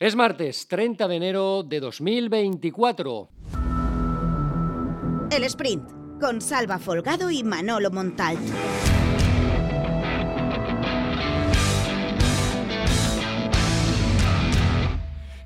Es martes 30 de enero de 2024. El sprint con Salva Folgado y Manolo Montal.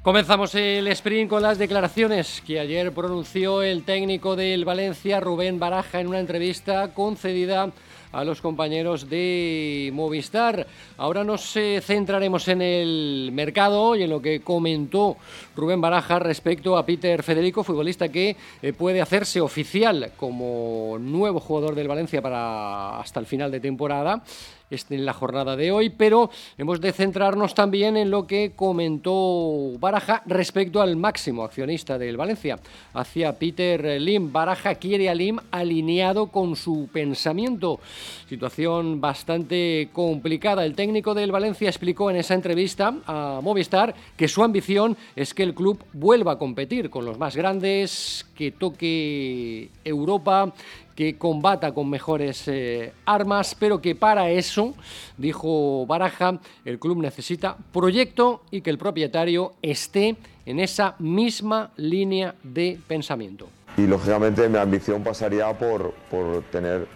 Comenzamos el sprint con las declaraciones que ayer pronunció el técnico del Valencia, Rubén Baraja, en una entrevista concedida a los compañeros de Movistar. Ahora nos eh, centraremos en el mercado y en lo que comentó Rubén Baraja respecto a Peter Federico, futbolista que eh, puede hacerse oficial como nuevo jugador del Valencia para hasta el final de temporada en la jornada de hoy, pero hemos de centrarnos también en lo que comentó Baraja respecto al máximo accionista del Valencia, hacia Peter Lim. Baraja quiere a Lim alineado con su pensamiento. Situación bastante complicada. El técnico del Valencia explicó en esa entrevista a Movistar que su ambición es que el club vuelva a competir con los más grandes, que toque Europa que combata con mejores eh, armas, pero que para eso, dijo Baraja, el club necesita proyecto y que el propietario esté en esa misma línea de pensamiento. Y lógicamente mi ambición pasaría por, por tener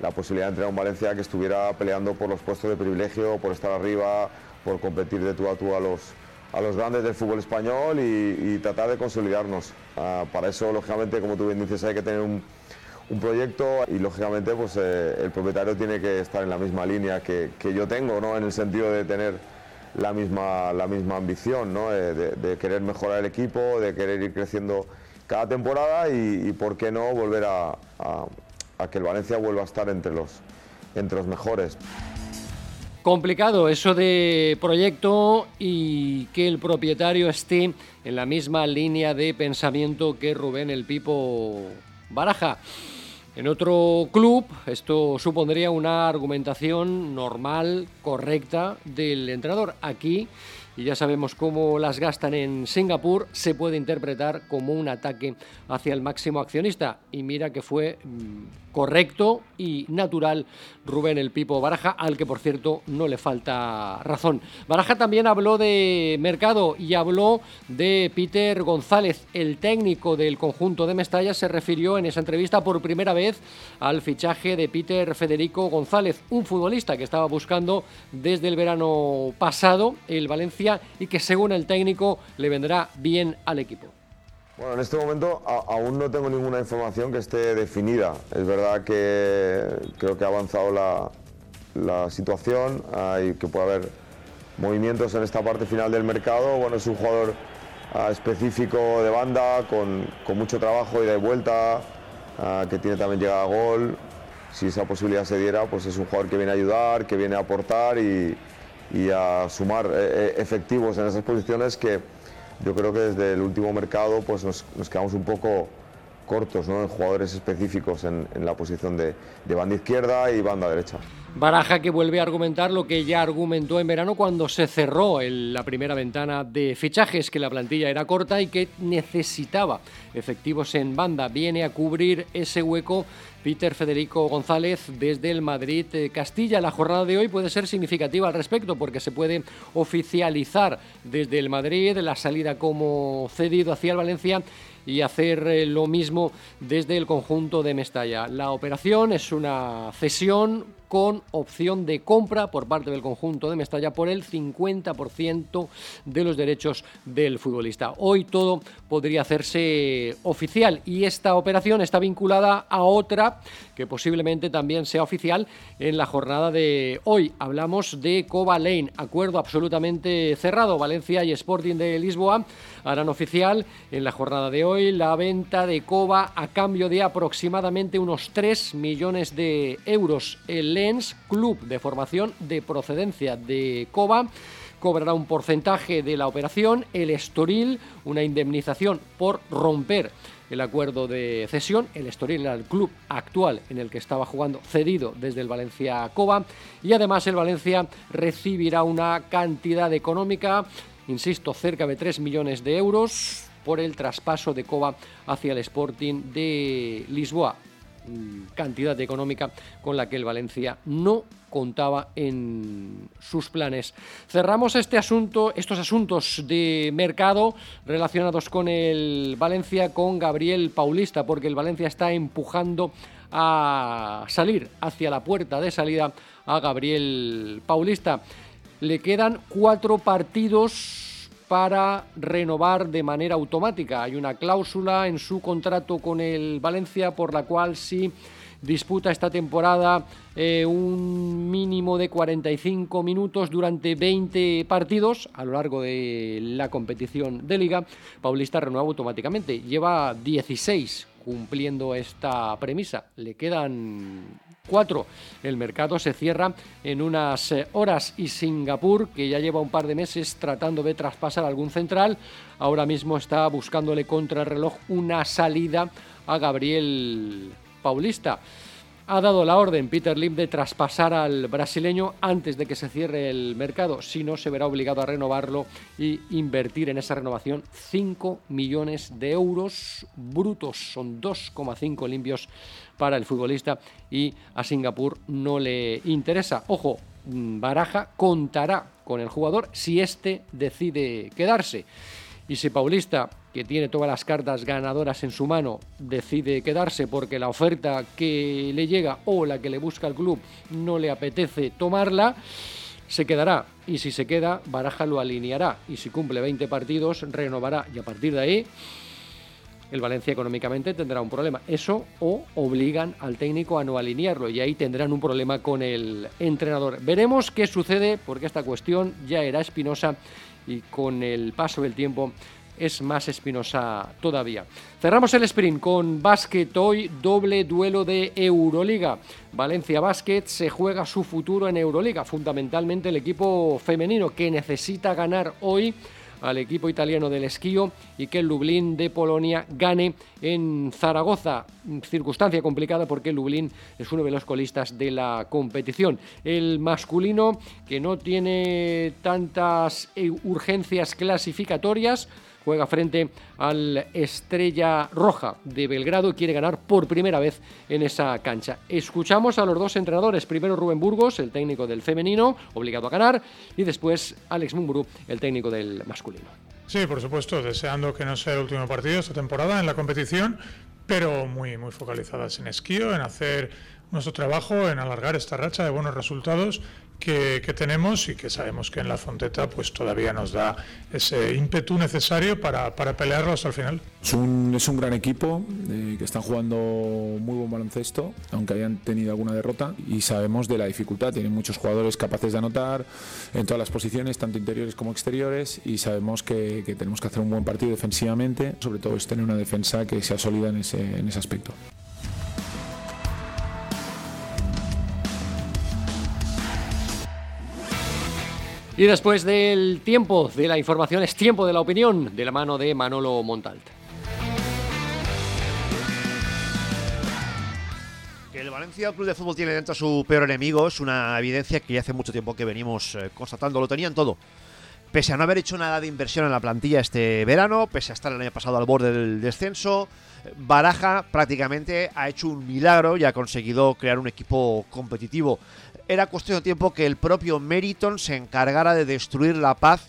la posibilidad de entrenar un Valencia que estuviera peleando por los puestos de privilegio, por estar arriba, por competir de tú a tú a los, a los grandes del fútbol español y, tratar de consolidarnos. Ah, para eso, lógicamente, como tú bien dices, hay que tener un, un proyecto y lógicamente pues eh, el propietario tiene que estar en la misma línea que, yo tengo, ¿no? en el sentido de tener la misma, la misma ambición, ¿no? De, querer mejorar el equipo, de querer ir creciendo cada temporada y, por qué no volver a, a, que el Valencia vuelva a estar entre los, entre los mejores. Complicado eso de proyecto y que el propietario esté en la misma línea de pensamiento que Rubén el Pipo Baraja. En otro club, esto supondría una argumentación normal, correcta del entrenador. Aquí, y ya sabemos cómo las gastan en Singapur, se puede interpretar como un ataque hacia el máximo accionista. Y mira que fue mm, correcto y natural Rubén el Pipo Baraja, al que por cierto no le falta razón. Baraja también habló de mercado y habló de Peter González, el técnico del conjunto de Mestalla, se refirió en esa entrevista por primera vez al fichaje de Peter Federico González, un futbolista que estaba buscando desde el verano pasado el Valencia y que según el técnico le vendrá bien al equipo. Bueno, en este momento aún no tengo ninguna información que esté definida. Es verdad que creo que ha avanzado la, situación y que puede haber movimientos en esta parte final del mercado. Bueno, es un jugador ah, específico de banda, con, mucho trabajo y de vuelta, ah, que tiene también llegada a gol. Si esa posibilidad se diera, pues es un jugador que viene a ayudar, que viene a aportar y, a sumar eh, eh, efectivos en esas posiciones que yo creo que desde el último mercado pues nos, quedamos un poco cortos ¿no? en jugadores específicos en, la posición de, banda izquierda y banda derecha. Baraja que vuelve a argumentar lo que ya argumentó en verano cuando se cerró la primera ventana de fichajes, que la plantilla era corta y que necesitaba efectivos en banda. Viene a cubrir ese hueco Peter Federico González desde el Madrid eh, Castilla. La jornada de hoy puede ser significativa al respecto porque se puede oficializar desde el Madrid la salida como cedido hacia el Valencia y hacer eh, lo mismo desde el conjunto de Mestalla. La operación es una cesión con opción de compra por parte del conjunto de Mestalla por el 50% de los derechos del futbolista. Hoy todo podría hacerse oficial y esta operación está vinculada a otra que posiblemente también sea oficial en la jornada de hoy. Hablamos de Coba Lane, acuerdo absolutamente cerrado. Valencia y Sporting de Lisboa harán oficial en la jornada de hoy la venta de Coba a cambio de aproximadamente unos 3 millones de euros. Club de formación de procedencia de Coba, cobrará un porcentaje de la operación, el Estoril una indemnización por romper el acuerdo de cesión. El Estoril el club actual en el que estaba jugando cedido desde el Valencia Coba y además el Valencia recibirá una cantidad económica, insisto, cerca de 3 millones de euros por el traspaso de Coba hacia el Sporting de Lisboa. Mm, cantidad económica con la que el Valencia no contaba en sus planes. Cerramos este asunto, estos asuntos de mercado relacionados con el Valencia con Gabriel Paulista, porque el Valencia está empujando a salir hacia la puerta de salida a Gabriel Paulista. Le quedan cuatro partidos para renovar de manera automática. Hay una cláusula en su contrato con el Valencia por la cual si disputa esta temporada eh, un mínimo de 45 minutos durante 20 partidos a lo largo de la competición de liga. Paulista renueva automáticamente. Lleva 16 cumpliendo esta premisa. Le quedan cuatro. El mercado se cierra en unas eh, horas y Singapur, que ya lleva un par de meses tratando de traspasar algún central, ahora mismo está buscándole contra el reloj una salida a Gabriel Paulista ha dado la orden Peter Lim de traspasar al brasileño antes de que se cierre el mercado, si no se verá obligado a renovarlo y invertir en esa renovación 5 millones de euros brutos, son 2,5 limpios para el futbolista y a Singapur no le interesa. Ojo, Baraja contará con el jugador si éste decide quedarse. Y si Paulista, que tiene todas las cartas ganadoras en su mano, decide quedarse porque la oferta que le llega o la que le busca el club no le apetece tomarla, se quedará. Y si se queda, Baraja lo alineará. Y si cumple 20 partidos, renovará. Y a partir de ahí, el Valencia económicamente tendrá un problema. Eso o obligan al técnico a no alinearlo y ahí tendrán un problema con el entrenador. Veremos qué sucede porque esta cuestión ya era espinosa y con el paso del tiempo es más espinosa todavía. Cerramos el sprint con básquet hoy, doble duelo de Euroliga. Valencia Basket se juega su futuro en Euroliga, fundamentalmente el equipo femenino que necesita ganar hoy al equipo italiano del esquío y que el Lublin de Polonia gane en Zaragoza. Circunstancia complicada porque el Lublin es uno de los colistas de la competición. El masculino que no tiene tantas eh, urgencias clasificatorias juega frente al Estrella Roja de Belgrado y quiere ganar por primera vez en esa cancha. Escuchamos a los dos entrenadores, primero Rubén Burgos, el técnico del femenino, obligado a ganar, y después Alex Mumburu, el técnico del masculino. Sí, por supuesto, deseando que no sea el último partido esta temporada en la competición, pero muy, muy focalizadas en esquío, en hacer nuestro trabajo, en alargar esta racha de buenos resultados que, tenemos y que sabemos que en la Fonteta pues todavía nos da ese ímpetu necesario para, para pelearlo hasta final. Es un, es un gran equipo eh, que están jugando muy buen baloncesto, aunque hayan tenido alguna derrota y sabemos de la dificultad. Tienen muchos jugadores capaces de anotar en todas las posiciones, tanto interiores como exteriores, y sabemos que, que tenemos que hacer un buen partido defensivamente, sobre todo es tener una defensa que sea sólida en ese, en ese aspecto. Y después del tiempo de la información es tiempo de la opinión de la mano de Manolo Montalt. Que el Valencia Club de Fútbol tiene dentro a su peor enemigo es una evidencia que ya hace mucho tiempo que venimos eh, constatando. Lo tenían todo. Pese a no haber hecho nada de inversión en la plantilla este verano, pese a estar el año pasado al borde del descenso, Baraja prácticamente ha hecho un milagro y ha conseguido crear un equipo competitivo era cuestión de tiempo que el propio Meriton se encargara de destruir la paz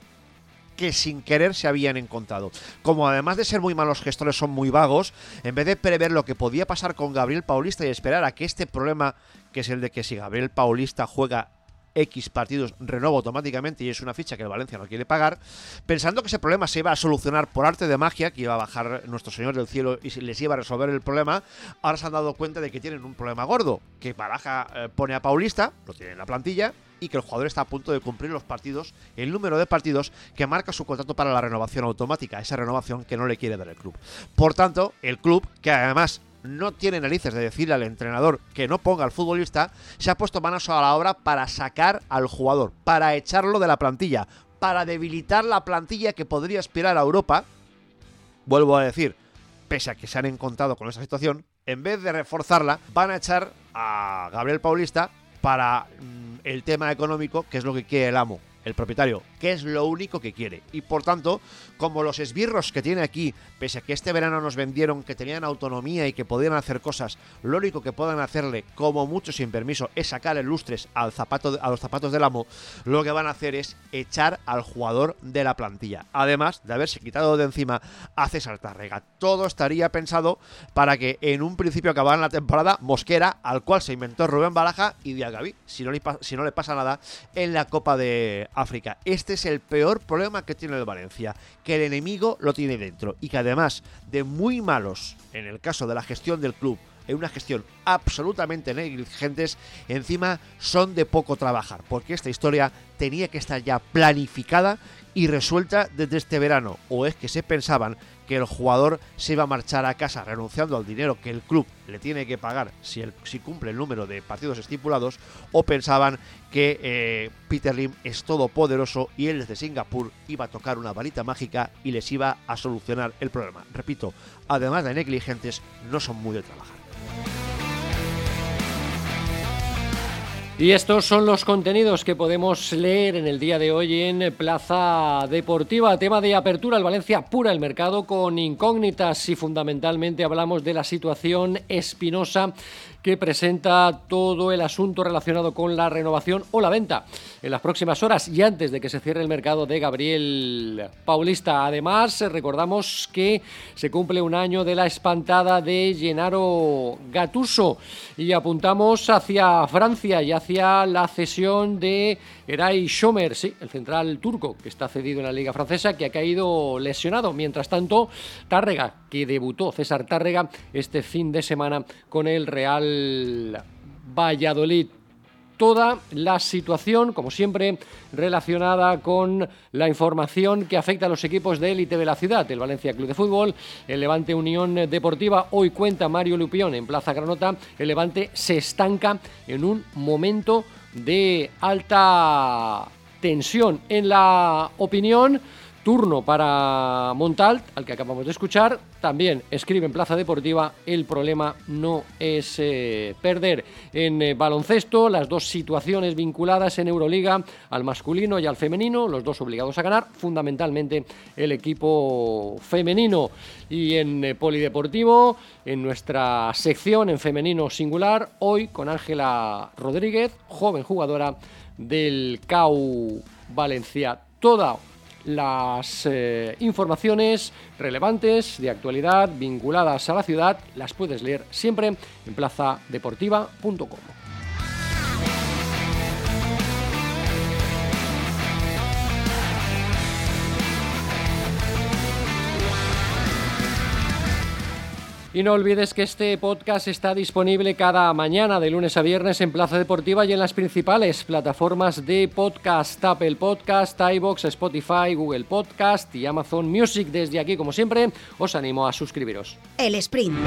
que sin querer se habían encontrado. Como además de ser muy malos gestores son muy vagos, en vez de prever lo que podía pasar con Gabriel Paulista y esperar a que este problema, que es el de que si Gabriel Paulista juega X partidos renueva automáticamente y es una ficha que el Valencia no quiere pagar, pensando que ese problema se iba a solucionar por arte de magia, que iba a bajar nuestro Señor del cielo y les iba a resolver el problema, ahora se han dado cuenta de que tienen un problema gordo, que Baraja eh, pone a Paulista, lo tiene en la plantilla, y que el jugador está a punto de cumplir los partidos, el número de partidos que marca su contrato para la renovación automática, esa renovación que no le quiere dar el club. Por tanto, el club, que además no tiene narices de decirle al entrenador que no ponga al futbolista, se ha puesto manos a la obra para sacar al jugador, para echarlo de la plantilla, para debilitar la plantilla que podría aspirar a Europa. Vuelvo a decir, pese a que se han encontrado con esa situación, en vez de reforzarla, van a echar a Gabriel Paulista para mm, el tema económico, que es lo que quiere el amo el propietario, que es lo único que quiere. Y por tanto, como los esbirros que tiene aquí, pese a que este verano nos vendieron que tenían autonomía y que podían hacer cosas, lo único que puedan hacerle, como mucho sin permiso, es sacar el lustres al zapato, a los zapatos del amo, lo que van a hacer es echar al jugador de la plantilla. Además de haberse quitado de encima a César Tarrega. Todo estaría pensado para que en un principio acabaran la temporada Mosquera, al cual se inventó Rubén Baraja y Diagaví, si no, si no le pasa nada en la Copa de África. Este es el peor problema que tiene el Valencia, que el enemigo lo tiene dentro y que además de muy malos en el caso de la gestión del club, en una gestión absolutamente negligentes, encima son de poco trabajar, porque esta historia tenía que estar ya planificada y resuelta desde este verano, o es que se pensaban que el jugador se iba a marchar a casa renunciando al dinero que el club le tiene que pagar si, si cumple el número de partidos estipulados, o pensaban que eh, Peter Lim es todopoderoso y él desde Singapur iba a tocar una varita mágica y les iba a solucionar el problema. Repito, además de negligentes, no son muy de trabajar. Y estos son los contenidos que podemos leer en el día de hoy en Plaza Deportiva. Tema de apertura, el Valencia pura el mercado con incógnitas y fundamentalmente hablamos de la situación espinosa que presenta todo el asunto relacionado con la renovación o la venta en las próximas horas y antes de que se cierre el mercado de Gabriel Paulista. Además, recordamos que se cumple un año de la espantada de Gennaro Gatuso y apuntamos hacia Francia y hacia la cesión de Eray Schomer, sí, el central turco que está cedido en la Liga Francesa, que ha caído lesionado. Mientras tanto, Tárrega, que debutó, César Tárrega, este fin de semana con el Real Valladolid. Toda la situación, como siempre, relacionada con la información que afecta a los equipos de élite de la ciudad, el Valencia Club de Fútbol, el Levante Unión Deportiva. Hoy cuenta Mario Lupión en Plaza Granota. El Levante se estanca en un momento de alta tensión en la opinión Turno para Montalt, al que acabamos de escuchar. También escribe en Plaza Deportiva, el problema no es eh, perder. En eh, baloncesto, las dos situaciones vinculadas en Euroliga, al masculino y al femenino, los dos obligados a ganar, fundamentalmente el equipo femenino. Y en eh, polideportivo, en nuestra sección en femenino singular, hoy con Ángela Rodríguez, joven jugadora del CAU Valencia. Toda las eh, informaciones relevantes de actualidad vinculadas a la ciudad las puedes leer siempre en plazadeportiva.com. Y no olvides que este podcast está disponible cada mañana de lunes a viernes en Plaza Deportiva y en las principales plataformas de podcast, Apple Podcast, iBox, Spotify, Google Podcast y Amazon Music. Desde aquí, como siempre, os animo a suscribiros. El Sprint.